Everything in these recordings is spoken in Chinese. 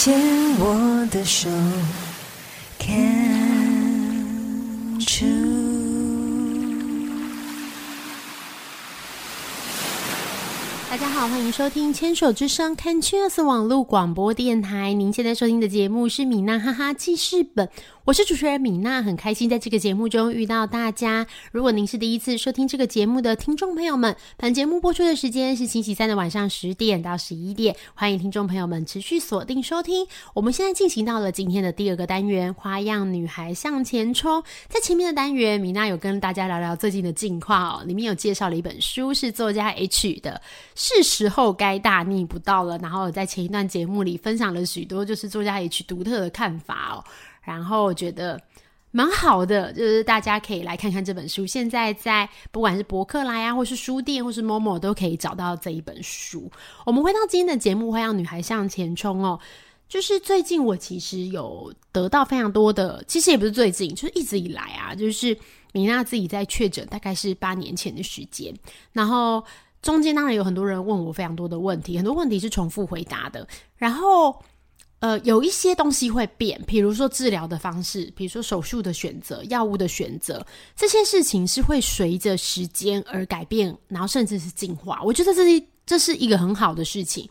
牵我的手。大家好，欢迎收听《牵手之声》c a n c h e s 网络广播电台。您现在收听的节目是米娜哈哈记事本，我是主持人米娜，很开心在这个节目中遇到大家。如果您是第一次收听这个节目的听众朋友们，本节目播出的时间是星期三的晚上十点到十一点，欢迎听众朋友们持续锁定收听。我们现在进行到了今天的第二个单元——花样女孩向前冲。在前面的单元，米娜有跟大家聊聊最近的近况哦，里面有介绍了一本书，是作家 H 的。是时候该大逆不道了。然后在前一段节目里分享了许多就是作家 H 独特的看法哦，然后我觉得蛮好的，就是大家可以来看看这本书。现在在不管是博客来啊，或是书店，或是某某都可以找到这一本书。我们回到今天的节目，会让女孩向前冲哦。就是最近我其实有得到非常多的，其实也不是最近，就是一直以来啊，就是米娜自己在确诊，大概是八年前的时间，然后。中间当然有很多人问我非常多的问题，很多问题是重复回答的。然后，呃，有一些东西会变，比如说治疗的方式，比如说手术的选择、药物的选择，这些事情是会随着时间而改变，然后甚至是进化。我觉得这是这是一个很好的事情，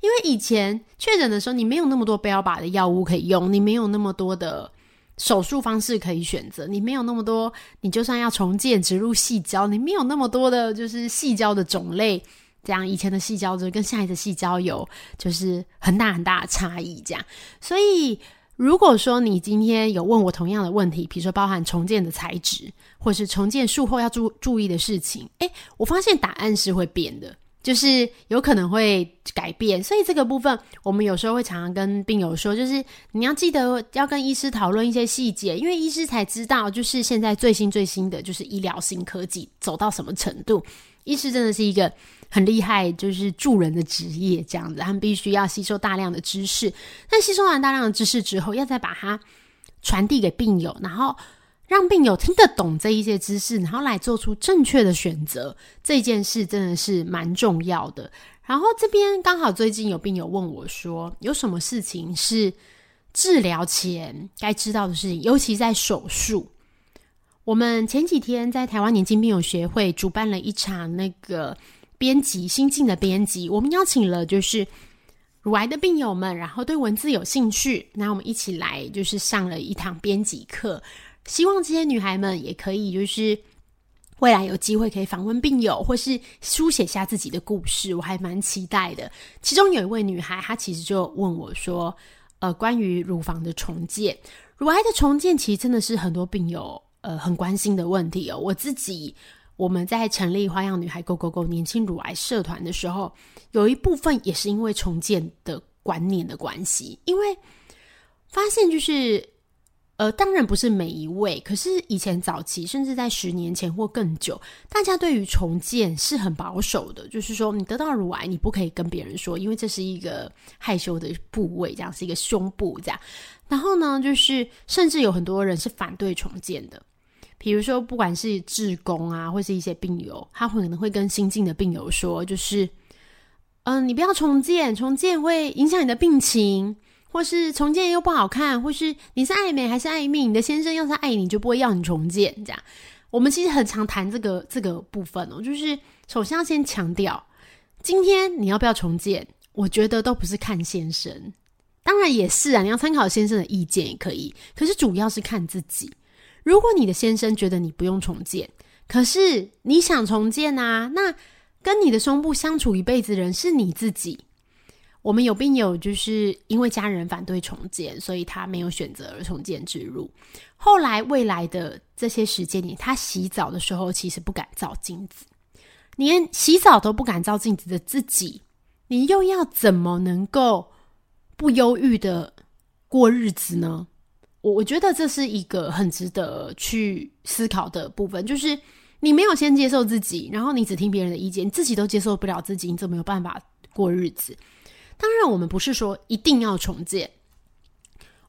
因为以前确诊的时候，你没有那么多标靶的药物可以用，你没有那么多的。手术方式可以选择，你没有那么多，你就算要重建植入细胶，你没有那么多的，就是细胶的种类，这样以前的细胶就跟现在的细胶有就是很大很大的差异，这样。所以如果说你今天有问我同样的问题，比如说包含重建的材质，或是重建术后要注注意的事情，诶，我发现答案是会变的。就是有可能会改变，所以这个部分我们有时候会常常跟病友说，就是你要记得要跟医师讨论一些细节，因为医师才知道，就是现在最新最新的就是医疗新科技走到什么程度。医师真的是一个很厉害，就是助人的职业，这样子，他们必须要吸收大量的知识，但吸收完大量的知识之后，要再把它传递给病友，然后。让病友听得懂这一些知识，然后来做出正确的选择，这件事真的是蛮重要的。然后这边刚好最近有病友问我说，有什么事情是治疗前该知道的事情，尤其在手术。我们前几天在台湾年轻病友协会主办了一场那个编辑新进的编辑，我们邀请了就是乳癌的病友们，然后对文字有兴趣，那我们一起来就是上了一堂编辑课。希望这些女孩们也可以，就是未来有机会可以访问病友，或是书写下自己的故事，我还蛮期待的。其中有一位女孩，她其实就问我说：“呃，关于乳房的重建，乳癌的重建，其实真的是很多病友呃很关心的问题哦。我自己我们在成立花样女孩 Go Go Go 年轻乳癌社团的时候，有一部分也是因为重建的观念的关系，因为发现就是。呃，当然不是每一位，可是以前早期，甚至在十年前或更久，大家对于重建是很保守的，就是说你得到乳癌，你不可以跟别人说，因为这是一个害羞的部位，这样是一个胸部这样。然后呢，就是甚至有很多人是反对重建的，比如说不管是志工啊，或是一些病友，他会可能会跟新进的病友说，就是，嗯，你不要重建，重建会影响你的病情。或是重建又不好看，或是你是爱美还是爱命？你的先生要是爱你，就不会要你重建。这样，我们其实很常谈这个这个部分哦。就是首先要先强调，今天你要不要重建？我觉得都不是看先生，当然也是啊，你要参考先生的意见也可以。可是主要是看自己。如果你的先生觉得你不用重建，可是你想重建啊，那跟你的胸部相处一辈子的人是你自己。我们有病友就是因为家人反对重建，所以他没有选择而重建植入。后来未来的这些时间里，他洗澡的时候其实不敢照镜子，连洗澡都不敢照镜子的自己，你又要怎么能够不忧郁的过日子呢？我我觉得这是一个很值得去思考的部分，就是你没有先接受自己，然后你只听别人的意见，你自己都接受不了自己，你怎么有办法过日子？当然，我们不是说一定要重建。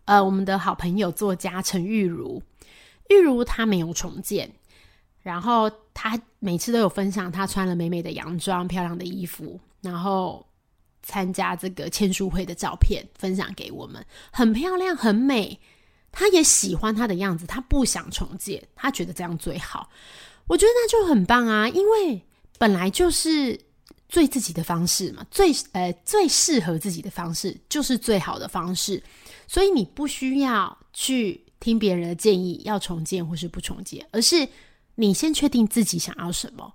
呃，我们的好朋友作家陈玉如，玉如她没有重建，然后她每次都有分享她穿了美美的洋装、漂亮的衣服，然后参加这个签书会的照片分享给我们，很漂亮，很美。她也喜欢她的样子，她不想重建，她觉得这样最好。我觉得那就很棒啊，因为本来就是最自己的方式嘛，最呃最适合自己的方式就是最好的方式。所以你不需要去听别人的建议，要重建或是不重建，而是你先确定自己想要什么。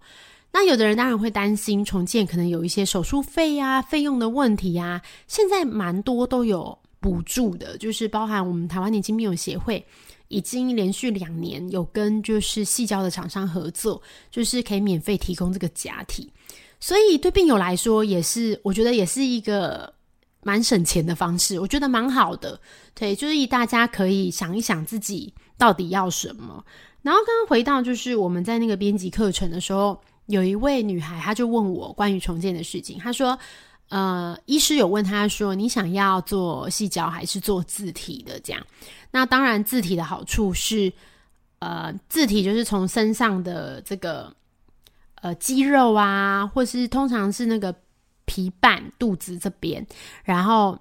那有的人当然会担心重建可能有一些手术费呀、费用的问题呀。现在蛮多都有补助的，就是包含我们台湾年轻病友协会已经连续两年有跟就是细胶的厂商合作，就是可以免费提供这个假体。所以对病友来说，也是我觉得也是一个。蛮省钱的方式，我觉得蛮好的。对，就是大家可以想一想自己到底要什么。然后刚刚回到就是我们在那个编辑课程的时候，有一位女孩，她就问我关于重建的事情。她说：“呃，医师有问她说，你想要做细胶还是做字体的？这样？那当然，字体的好处是，呃，字体就是从身上的这个呃肌肉啊，或是通常是那个。”皮瓣肚子这边，然后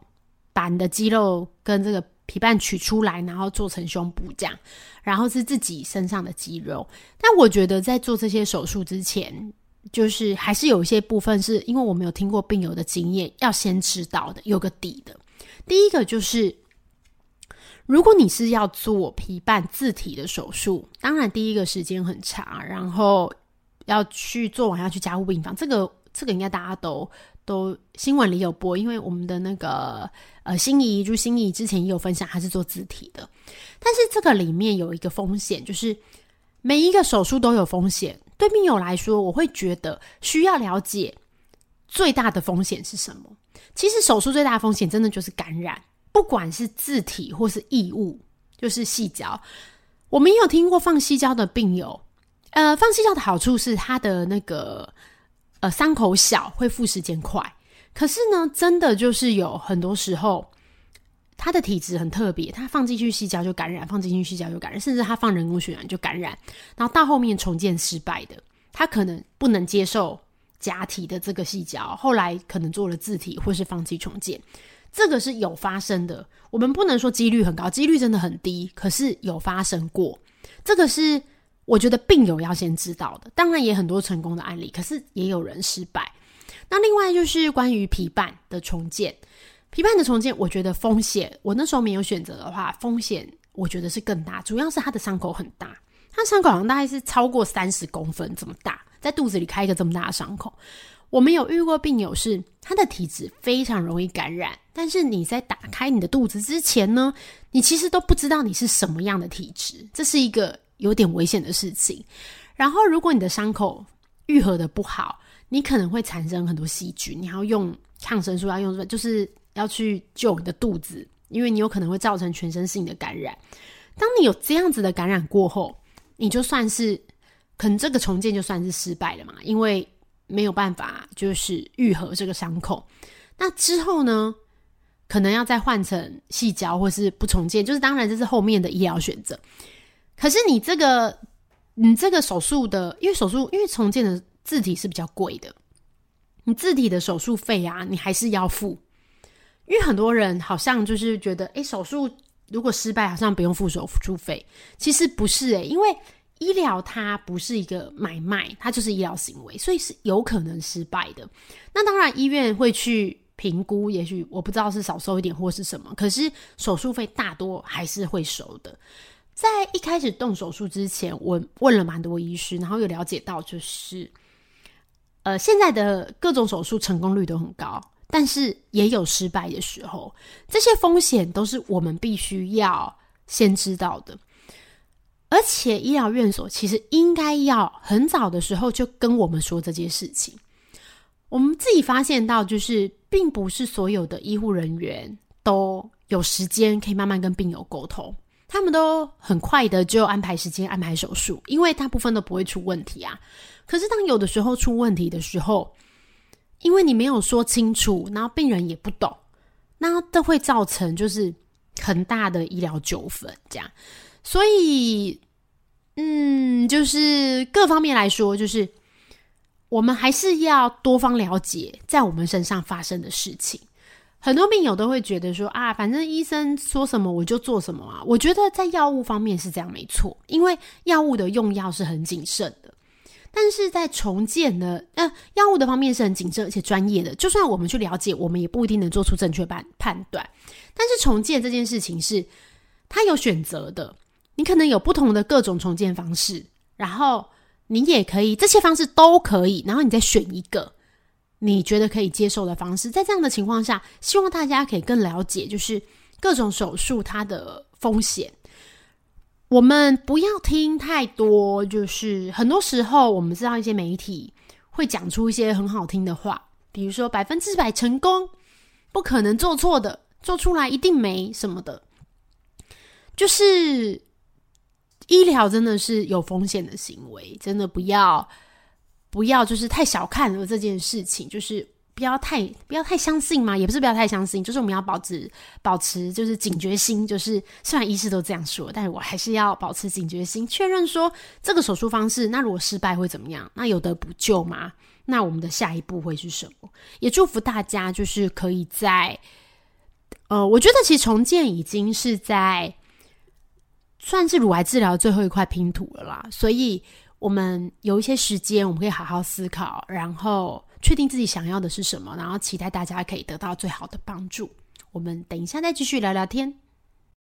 把你的肌肉跟这个皮瓣取出来，然后做成胸部这样，然后是自己身上的肌肉。但我觉得在做这些手术之前，就是还是有一些部分是因为我没有听过病友的经验，要先知道的，有个底的。第一个就是，如果你是要做皮瓣自体的手术，当然第一个时间很长，然后要去做完要去加护病房，这个这个应该大家都。都新闻里有播，因为我们的那个呃心仪就心仪之前也有分享，他是做字体的。但是这个里面有一个风险，就是每一个手术都有风险。对病友来说，我会觉得需要了解最大的风险是什么。其实手术最大的风险真的就是感染，不管是字体或是异物，就是细胶。我们也有听过放细胶的病友，呃，放细胶的好处是它的那个。呃，伤口小，恢复时间快。可是呢，真的就是有很多时候，他的体质很特别，他放进去细胶就感染，放进去细胶就感染，甚至他放人工血管就感染。然后到后面重建失败的，他可能不能接受假体的这个细胶，后来可能做了自体或是放弃重建，这个是有发生的。我们不能说几率很高，几率真的很低，可是有发生过。这个是。我觉得病友要先知道的，当然也很多成功的案例，可是也有人失败。那另外就是关于皮瓣的重建，皮瓣的重建，我觉得风险，我那时候没有选择的话，风险我觉得是更大。主要是他的伤口很大，他伤口好像大概是超过三十公分这么大，在肚子里开一个这么大的伤口。我们有遇过病友是他的体质非常容易感染，但是你在打开你的肚子之前呢，你其实都不知道你是什么样的体质，这是一个。有点危险的事情，然后如果你的伤口愈合的不好，你可能会产生很多细菌，你要用抗生素，要用就是要去救你的肚子，因为你有可能会造成全身性的感染。当你有这样子的感染过后，你就算是可能这个重建就算是失败了嘛，因为没有办法就是愈合这个伤口。那之后呢，可能要再换成细胶或是不重建，就是当然这是后面的医疗选择。可是你这个，你这个手术的，因为手术，因为重建的字体是比较贵的，你字体的手术费啊，你还是要付。因为很多人好像就是觉得，哎，手术如果失败，好像不用付手术费。其实不是诶，因为医疗它不是一个买卖，它就是医疗行为，所以是有可能失败的。那当然，医院会去评估，也许我不知道是少收一点或是什么，可是手术费大多还是会收的。在一开始动手术之前，我问了蛮多医师，然后有了解到，就是，呃，现在的各种手术成功率都很高，但是也有失败的时候，这些风险都是我们必须要先知道的。而且医疗院所其实应该要很早的时候就跟我们说这件事情。我们自己发现到，就是并不是所有的医护人员都有时间可以慢慢跟病友沟通。他们都很快的就安排时间安排手术，因为大部分都不会出问题啊。可是当有的时候出问题的时候，因为你没有说清楚，然后病人也不懂，那都会造成就是很大的医疗纠纷，这样。所以，嗯，就是各方面来说，就是我们还是要多方了解在我们身上发生的事情。很多病友都会觉得说啊，反正医生说什么我就做什么啊。我觉得在药物方面是这样没错，因为药物的用药是很谨慎的。但是在重建的呃药物的方面是很谨慎而且专业的，就算我们去了解，我们也不一定能做出正确判判断。但是重建这件事情是它有选择的，你可能有不同的各种重建方式，然后你也可以这些方式都可以，然后你再选一个你觉得可以接受的方式。在这样的情况下，希望大家可以更了解，就是各种手术它的风险。我们不要听太多，就是很多时候我们知道一些媒体会讲出一些很好听的话，比如说百分之百成功，不可能做错的，做出来一定没什么的。就是医疗真的是有风险的行为，真的不要不要就是太小看了这件事情，就是。不要太不要太相信嘛，也不是不要太相信，就是我们要保持保持就是警觉心，就是虽然医师都这样说，但是我还是要保持警觉心，确认说这个手术方式，那如果失败会怎么样？那有得补救吗？那我们的下一步会是什么？也祝福大家，就是可以在呃，我觉得其实重建已经是在算是乳癌治疗最后一块拼图了啦，所以我们有一些时间，我们可以好好思考，然后。确定自己想要的是什么，然后期待大家可以得到最好的帮助。我们等一下再继续聊聊天。